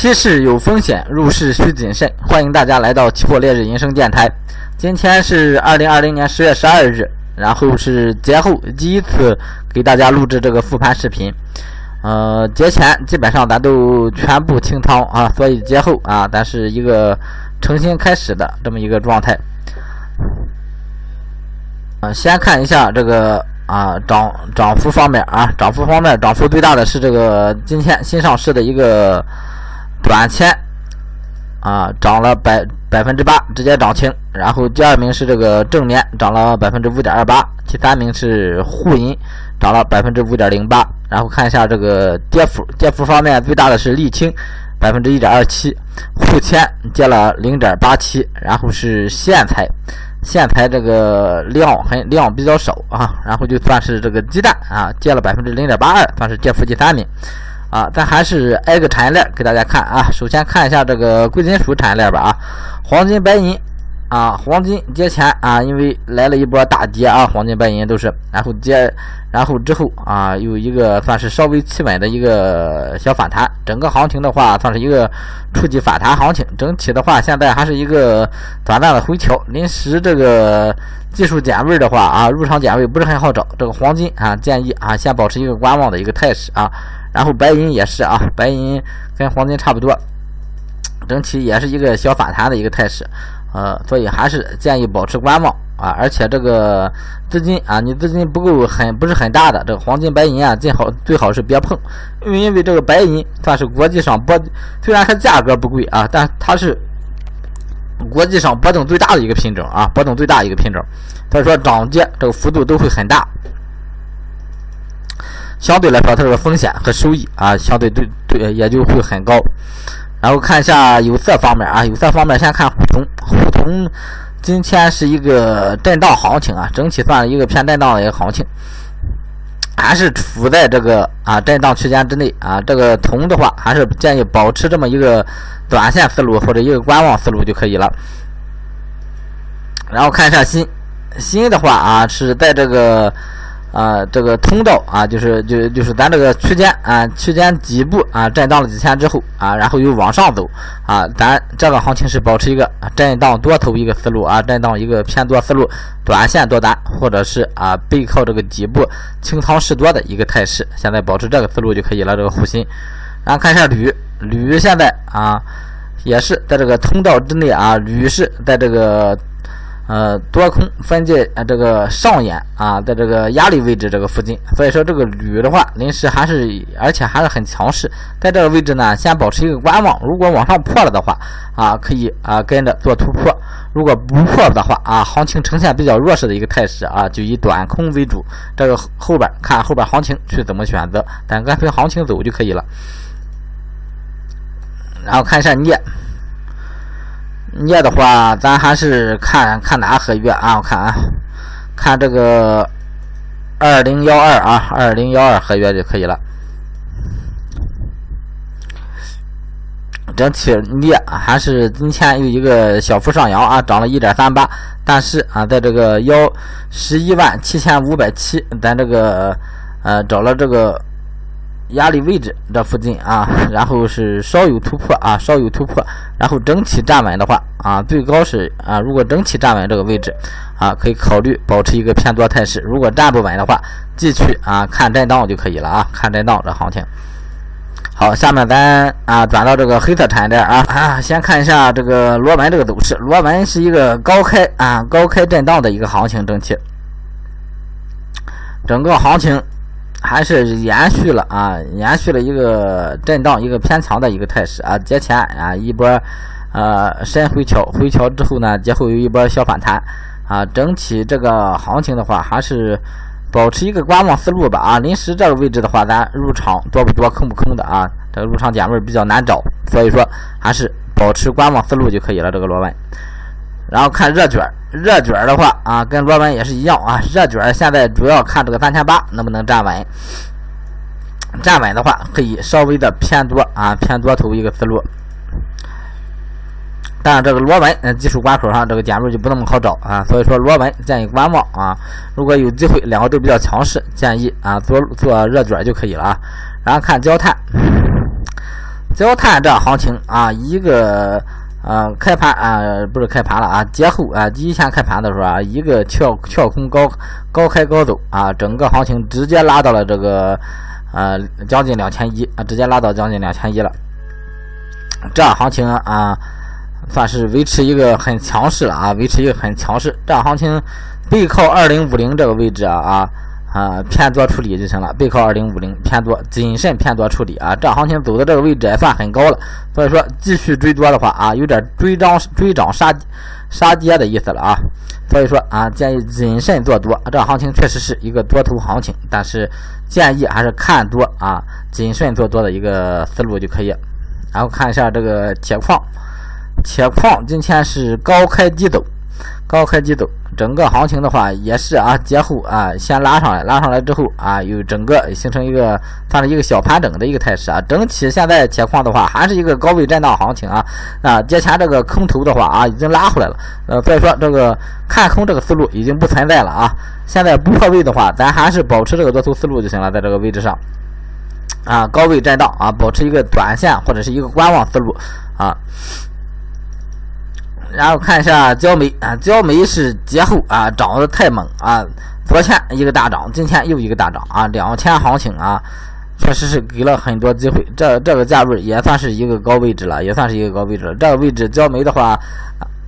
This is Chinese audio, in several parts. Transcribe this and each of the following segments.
期市有风险，入市需谨慎。欢迎大家来到期货烈日人生电台。今天是二零二零年十月十二日，然后是节后第一次给大家录制这个复盘视频。呃，节前基本上咱都全部清仓啊，所以节后啊，咱是一个重新开始的这么一个状态。啊，先看一下这个啊涨涨幅方面啊，涨幅方面涨幅最大的是这个今天新上市的一个短钱啊，涨了百百分之八，直接涨停。然后第二名是这个正面，涨了百分之五点二八。第三名是沪银，涨了百分之五点零八。然后看一下这个跌幅，跌幅方面最大的是沥青，百分之一点二七，沪铅跌了零点八七。然后是线材。线材这个量很量比较少啊，然后就算是这个鸡蛋啊，跌了百分之零点八二，算是跌幅第三名啊。咱还是挨个产业链给大家看啊，首先看一下这个贵金属产业链吧啊，黄金、白银。啊，黄金节前啊，因为来了一波大跌啊，黄金白银都是，然后接，然后之后啊，有一个算是稍微企稳的一个小反弹，整个行情的话算是一个初级反弹行情，整体的话现在还是一个短暂的回调，临时这个技术点位的话啊，入场点位不是很好找，这个黄金啊，建议啊先保持一个观望的一个态势啊，然后白银也是啊，白银跟黄金差不多，整体也是一个小反弹的一个态势。呃，所以还是建议保持观望啊，而且这个资金啊，你资金不够很不是很大的，这个黄金白银啊，最好最好是别碰，因为因为这个白银算是国际上波，虽然它价格不贵啊，但它是国际上波动最大的一个品种啊，波动最大一个品种，所以说涨跌这个幅度都会很大，相对来说它这个风险和收益啊，相对对对也就会很高。然后看一下有色方面啊，有色方面先看沪铜，沪铜今天是一个震荡行情啊，整体算一个偏震荡的一个行情，还是处在这个啊震荡区间之内啊。这个铜的话，还是建议保持这么一个短线思路或者一个观望思路就可以了。然后看一下锌，锌的话啊是在这个。啊，这个通道啊，就是就就是咱这个区间啊，区间底部啊，震荡了几天之后啊，然后又往上走啊，咱这个行情是保持一个震荡多头一个思路啊，震荡一个偏多思路，短线多单或者是啊背靠这个底部清仓试多的一个态势，现在保持这个思路就可以了。这个护心，然后看一下铝，铝现在啊也是在这个通道之内啊，铝是在这个。呃，多空分界呃这个上演啊，在这个压力位置这个附近，所以说这个铝的话，临时还是而且还是很强势，在这个位置呢，先保持一个观望。如果往上破了的话啊，可以啊跟着做突破；如果不破的话啊，行情呈现比较弱势的一个态势啊，就以短空为主。这个后边看后边行情去怎么选择，咱跟随行情走就可以了。然后看一下镍。镍的话，咱还是看看哪合约啊？我看啊，看这个二零幺二啊，二零幺二合约就可以了。整体镍还是今天有一个小幅上扬啊，涨了一点三八，但是啊，在这个幺十一万七千五百七，咱这个呃找了这个。压力位置这附近啊，然后是稍有突破啊，稍有突破，然后整体站稳的话啊，最高是啊，如果整体站稳这个位置啊，可以考虑保持一个偏多态势。如果站不稳的话，继续啊看震荡就可以了啊，看震荡这行情。好，下面咱啊转到这个黑色产业链啊啊，先看一下这个螺纹这个走势，螺纹是一个高开啊高开震荡的一个行情，整体整个行情。还是延续了啊，延续了一个震荡、一个偏强的一个态势啊。节前啊一波呃深回调，回调之后呢，节后有一波小反弹啊。整体这个行情的话，还是保持一个观望思路吧啊。临时这个位置的话，咱入场多不多，空不空的啊？这个入场点位比较难找，所以说还是保持观望思路就可以了。这个螺纹。然后看热卷，热卷的话啊，跟螺纹也是一样啊。热卷现在主要看这个三千八能不能站稳，站稳的话可以稍微的偏多啊，偏多头一个思路。但这个螺纹，嗯，技术关口上这个点位就不那么好找啊，所以说螺纹建议观望啊。如果有机会，两个都比较强势，建议啊做做热卷就可以了啊。然后看焦炭，焦炭这行情啊，一个呃开盘啊，不是开盘了啊，节后啊，第一天开盘的时候啊，一个跳跳空高高开高走啊，整个行情直接拉到了这个呃将近两千一啊，直接拉到将近两千一了。这行情啊，算是维持一个很强势了啊，维持一个很强势。这行情背靠二零五零这个位置啊啊。啊，偏多处理就行了，背靠二零五零偏多，谨慎偏多处理啊。这行情走的这个位置也算很高了，所以说继续追多的话啊，有点追涨追涨杀杀跌的意思了啊。所以说啊，建议谨慎做多。这行情确实是一个多头行情，但是建议还是看多啊，谨慎做多的一个思路就可以。然后看一下这个铁矿，铁矿今天是高开低走。高开低走，整个行情的话也是啊，节后啊先拉上来，拉上来之后啊，又整个形成一个算是一个小盘整的一个态势啊。整体现在铁矿的话还是一个高位震荡行情啊。啊，节前这个空头的话啊已经拉回来了，呃，所以说这个看空这个思路已经不存在了啊。现在不破位的话，咱还是保持这个多头思路就行了，在这个位置上啊，高位震荡啊，保持一个短线或者是一个观望思路啊。然后看一下焦煤啊，焦煤是节后啊涨得太猛啊，昨天一个大涨，今天又一个大涨啊，两天行情啊，确实是给了很多机会。这这个价位也算是一个高位置了，也算是一个高位置了。这个位置焦煤的话，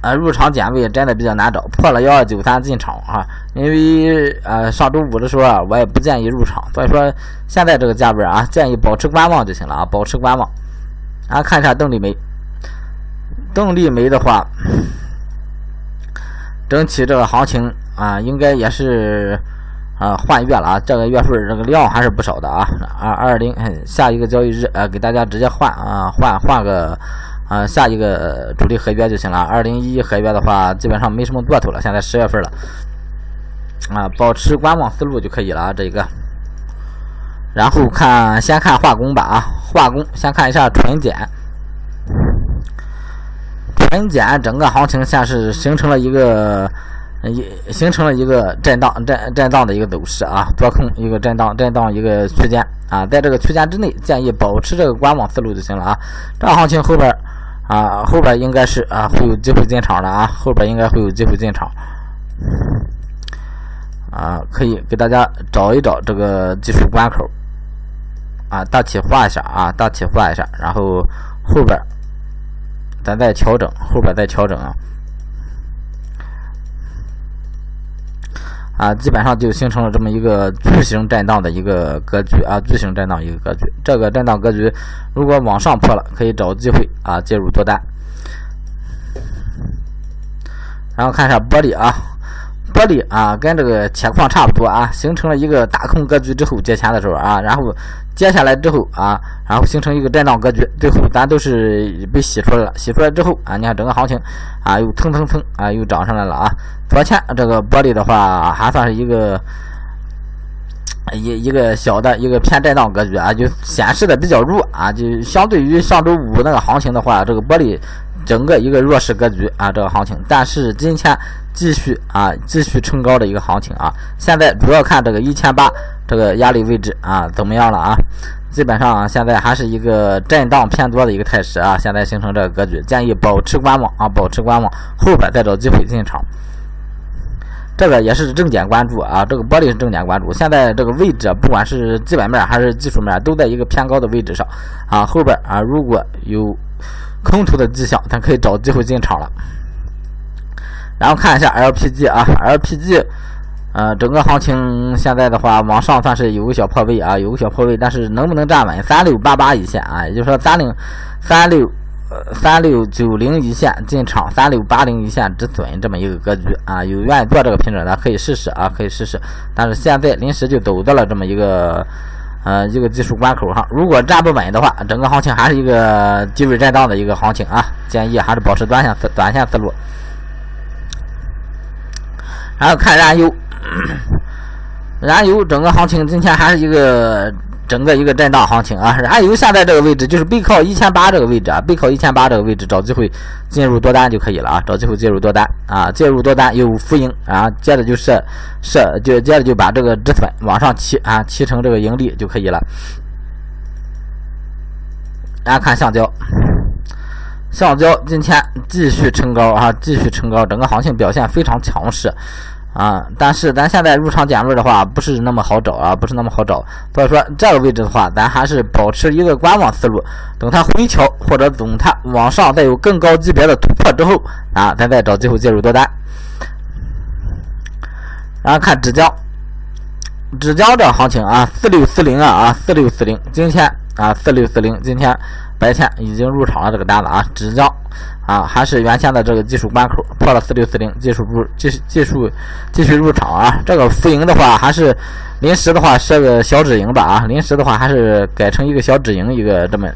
啊入场点位真的比较难找，破了幺二九三进场啊，因为呃上周五的时候啊，我也不建议入场，所以说现在这个价位啊，建议保持观望就行了啊，保持观望。然后看一下动力煤。动力煤的话，整体这个行情啊，应该也是啊换月了啊。这个月份这个量还是不少的啊。二二零下一个交易日啊，给大家直接换啊换换个啊下一个主力合约就行了。二零一合约的话，基本上没什么做头了。现在十月份了啊，保持观望思路就可以了啊。这一个，然后看先看化工吧啊，化工先看一下纯碱。纯碱整个行情现是形成了一个，一形成了一个震荡震震荡的一个走势啊，多空一个震荡震荡一个区间啊，在这个区间之内，建议保持这个观望思路就行了啊。这行情后边啊，后边应该是啊会有机会进场的啊，后边应该会有机会进场啊，可以给大家找一找这个技术关口啊，大体画一下啊，大体画一下，然后后边。咱再调整，后边再调整啊，啊，基本上就形成了这么一个巨型震荡的一个格局啊，巨型震荡一个格局。这个震荡格局如果往上破了，可以找机会啊介入多单。然后看一下玻璃啊。玻璃啊，跟这个铁矿差不多啊，形成了一个大空格局之后接钱的时候啊，然后接下来之后啊，然后形成一个震荡格局，最后咱都是被洗出来了。洗出来之后啊，你看整个行情啊，又蹭蹭蹭啊，又涨上来了啊。昨天这个玻璃的话，还算是一个一一个小的一个偏震荡格局啊，就显示的比较弱啊，就相对于上周五那个行情的话，这个玻璃。整个一个弱势格局啊，这个行情，但是今天继续啊，继续冲高的一个行情啊。现在主要看这个一千八这个压力位置啊，怎么样了啊？基本上现在还是一个震荡偏多的一个态势啊。现在形成这个格局，建议保持观望啊，保持观望，后边再找机会进场。这个也是重点关注啊，这个玻璃是重点关注。现在这个位置，不管是基本面还是技术面，都在一个偏高的位置上啊。后边啊，如果有空头的迹象，咱可以找机会进场了。然后看一下 LPG 啊，LPG，呃，整个行情现在的话，往上算是有个小破位啊，有个小破位，但是能不能站稳三六八八一线啊？也就是说，三零三六呃三六九零一线进场，三六八零一线止损这么一个格局啊。有愿意做这个品种的可以试试啊，可以试试。但是现在临时就走到了这么一个。呃，一个技术关口上，如果站不稳的话，整个行情还是一个低位震荡的一个行情啊。建议还是保持短线思短线思路。然后看燃油，燃油整个行情今天还是一个。整个一个震荡行情啊，燃油现在这个位置就是背靠一千八这个位置啊，背靠一千八这个位置找机会进入多单就可以了啊，找机会介入多单啊，介入多单有浮盈啊，接着就设设就接着就把这个止损往上提啊，提成这个盈利就可以了。然后看橡胶，橡胶今天继续冲高啊，继续冲高，整个行情表现非常强势。啊，但是咱现在入场点位的话，不是那么好找啊，不是那么好找。所以说这个位置的话，咱还是保持一个观望思路，等它回调或者等它往上再有更高级别的突破之后啊，咱再找机会介入多单。然后看纸浆，纸浆这行情啊，四六四零啊啊，四六四零，今天啊四六四零，今天白天已经入场了这个单子啊，纸浆。啊，还是原先的这个技术关口破了四六四零，技术入继技术继续入场啊。这个浮盈的话，还是临时的话设个小止盈吧啊。临时的话，还是改成一个小止盈一个这么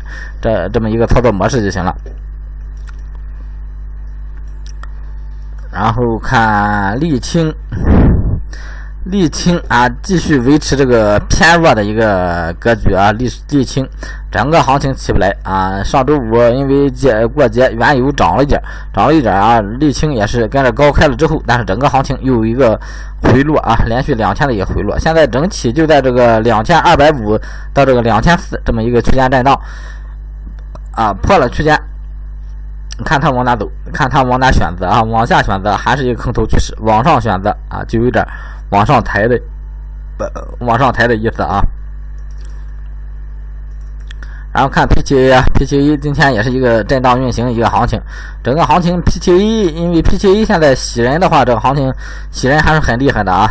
这这么一个操作模式就行了。然后看沥青。沥青啊，继续维持这个偏弱的一个格局啊。沥沥青整个行情起不来啊。上周五因为节过节，原油涨了一点，涨了一点啊。沥青也是跟着高开了之后，但是整个行情又有一个回落啊，连续两天的一个回落。现在整体就在这个两千二百五到这个两千四这么一个区间震荡啊，破了区间，看它往哪走，看它往哪选择啊。往下选择还是一个空头趋势，往上选择啊，就有点。往上抬的，往上抬的意思啊。然后看 P 七 A，P 七 A 今天也是一个震荡运行一个行情，整个行情 P 七 A，因为 P 七 A 现在洗人的话，这个行情洗人还是很厉害的啊。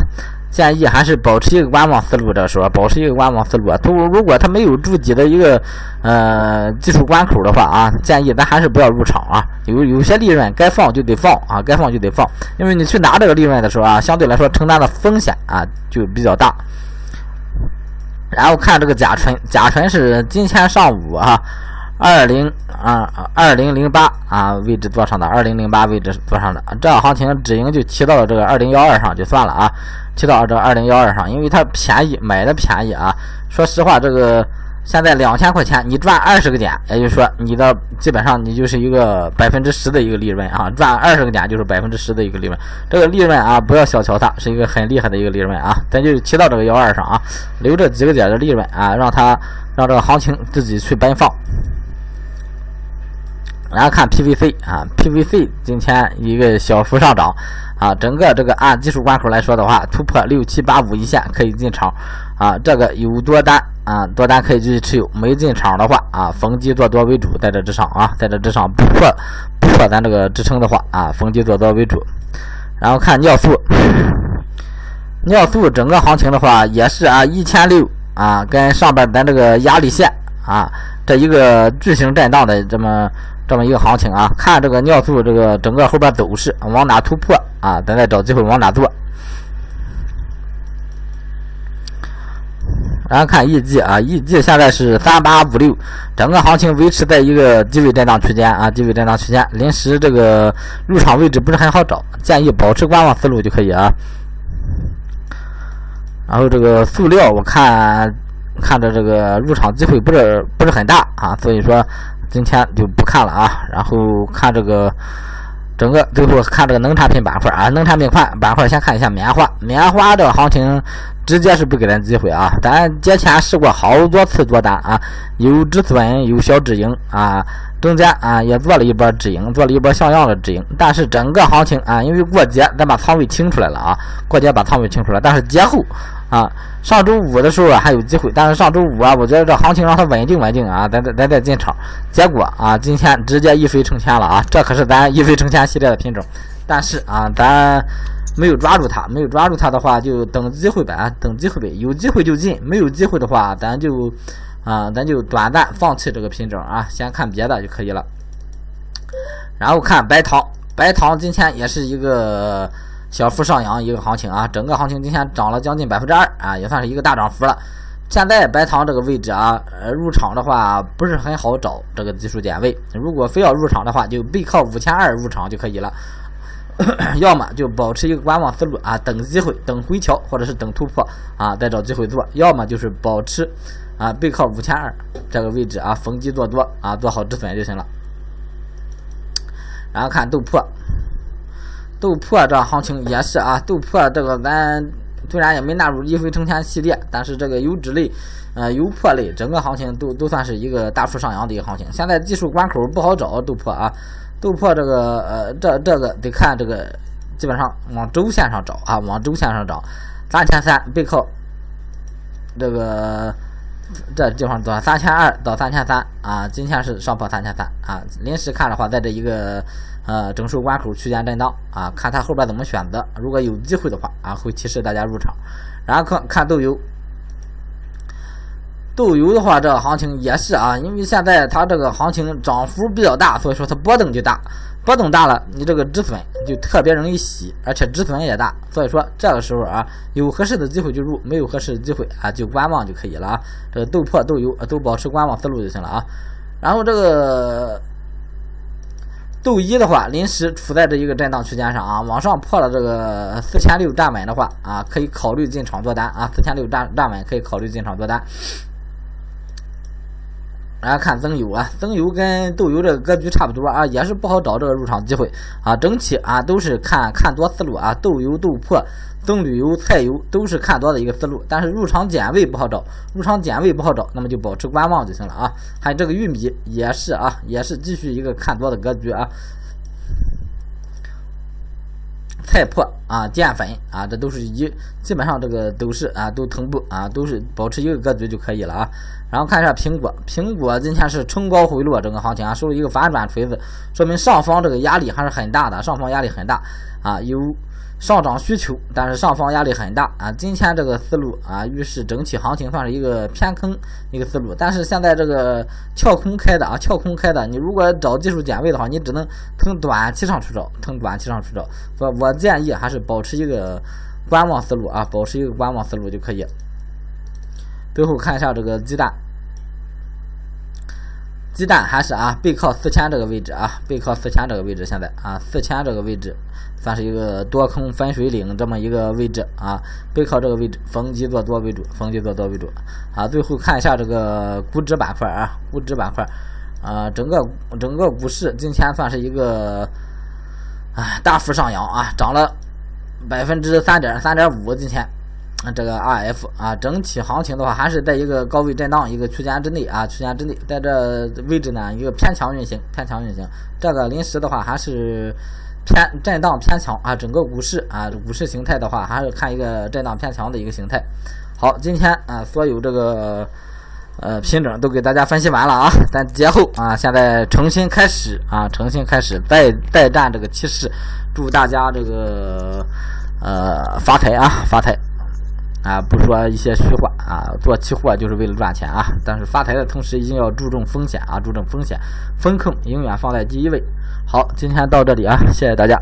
建议还是保持一个观望思路，这时候保持一个观望思路啊。如如果它没有筑底的一个呃技术关口的话啊，建议咱还是不要入场啊。有有些利润该放就得放啊，该放就得放，因为你去拿这个利润的时候啊，相对来说承担的风险啊就比较大。然后看这个甲醇，甲醇是今天上午啊，二零啊二零零八啊位置做上的，二零零八位置做上的，这行情止盈就提到了这个二零幺二上就算了啊。提到这二零幺二上，因为它便宜，买的便宜啊。说实话，这个现在两千块钱，你赚二十个点，也就是说你的基本上你就是一个百分之十的一个利润啊。赚二十个点就是百分之十的一个利润，这个利润啊不要小瞧它，是一个很厉害的一个利润啊。咱就提到这个幺二上啊，留这几个点的利润啊，让它让这个行情自己去奔放。然后看 PVC 啊，PVC 今天一个小幅上涨。啊，整个这个按技术关口来说的话，突破六七八五一线可以进场啊。这个有多单啊，多单可以继续持有；没进场的话啊，逢低做多为主，在这之上啊，在这之上不破不破咱这个支撑的话啊，逢低做多为主。然后看尿素，尿素整个行情的话也是啊，一千六啊，跟上边咱这个压力线啊，这一个巨型震荡的这么。这么一个行情啊，看这个尿素这个整个后边走势往哪突破啊，咱再找机会往哪做。然后看 EG 啊，EG 现在是三八五六，整个行情维持在一个低位震荡区间啊，低位震荡区间，临时这个入场位置不是很好找，建议保持观望思路就可以啊。然后这个塑料我看看着这个入场机会不是不是很大啊，所以说。今天就不看了啊，然后看这个整个最后看这个农产品板块啊，农产品块板块先看一下棉花，棉花的行情直接是不给咱机会啊，咱节前试过好多次做单啊，有止损有小止盈啊，中间啊也做了一波止盈，做了一波像样的止盈，但是整个行情啊，因为过节咱把仓位清出来了啊，过节把仓位清出来，但是节后。啊，上周五的时候啊还有机会，但是上周五啊，我觉得这行情让它稳定稳定啊，咱咱咱再进场。结果啊，今天直接一飞冲天了啊，这可是咱一飞冲天系列的品种。但是啊，咱没有抓住它，没有抓住它的话，就等机会呗，等机会呗。有机会就进，没有机会的话，咱就啊，咱就短暂放弃这个品种啊，先看别的就可以了。然后看白糖，白糖今天也是一个。小幅上扬一个行情啊，整个行情今天涨了将近百分之二啊，也算是一个大涨幅了。现在白糖这个位置啊，呃，入场的话不是很好找这个技术点位。如果非要入场的话，就背靠五千二入场就可以了。要么就保持一个观望思路啊，等机会，等回调或者是等突破啊，再找机会做；要么就是保持啊，背靠五千二这个位置啊，逢低做多啊，做好止损就行了。然后看豆粕。豆粕这行情也是啊，豆粕这个咱虽然也没纳入一飞冲天系列，但是这个油脂类、呃油粕类，整个行情都都算是一个大幅上扬的一个行情。现在技术关口不好找豆粕啊，豆粕这个呃这这个得看这个，基本上往周线上找啊，往周线上找，三千三背靠这个。这地方多少？三千二到三千三啊，今天是上破三千三啊。临时看的话，在这一个呃整数关口区间震荡啊，看它后边怎么选择。如果有机会的话啊，会提示大家入场。然后看看豆油，豆油的话，这个行情也是啊，因为现在它这个行情涨幅比较大，所以说它波动就大。波动大了，你这个止损就特别容易洗，而且止损也大，所以说这个时候啊，有合适的机会就入，没有合适的机会啊就观望就可以了啊。这个豆粕、豆油都保持观望思路就行了啊。然后这个豆一的话，临时处在这一个震荡区间上啊，往上破了这个四千六站稳的话啊，可以考虑进场做单啊，四千六站站稳可以考虑进场做单。大家看增油啊，增油跟豆油这个格局差不多啊，也是不好找这个入场机会啊。整体啊都是看看多思路啊，豆油、豆粕、增铝油、菜油都是看多的一个思路，但是入场点位不好找，入场点位不好找，那么就保持观望就行了啊。还有这个玉米也是啊，也是继续一个看多的格局啊。菜粕啊，淀粉啊，这都是一基本上这个都是啊，都同步啊，都是保持一个格局就可以了啊。然后看一下苹果，苹果今天是冲高回落，整个行情啊收了一个反转锤子，说明上方这个压力还是很大的，上方压力很大啊，有。上涨需求，但是上方压力很大啊！今天这个思路啊，预示整体行情算是一个偏空一个思路。但是现在这个跳空开的啊，跳空开的，你如果找技术点位的话，你只能从短期上去找，从短期上去找。我我建议还是保持一个观望思路啊，保持一个观望思路就可以。最后看一下这个鸡蛋。鸡蛋还是啊，背靠四千这个位置啊，背靠四千这个位置，现在啊，四千这个位置算是一个多空分水岭这么一个位置啊，背靠这个位置，逢低做多为主，逢低做多为主啊。最后看一下这个股指板块啊，股指板块啊，整个整个股市今天算是一个啊大幅上扬啊，涨了百分之三点三点五，今天。这个 R F 啊，整体行情的话还是在一个高位震荡一个区间之内啊，区间之内，在这位置呢一个偏强运行，偏强运行。这个临时的话还是偏震荡偏强啊，整个股市啊，股市形态的话还是看一个震荡偏强的一个形态。好，今天啊所有这个呃品种都给大家分析完了啊，咱节后啊现在重新开始啊，重新开始再再战这个趋势，祝大家这个呃发财啊发财。啊，不说一些虚话啊，做期货就是为了赚钱啊。但是发财的同时，一定要注重风险啊，注重风险，风控永远放在第一位。好，今天到这里啊，谢谢大家。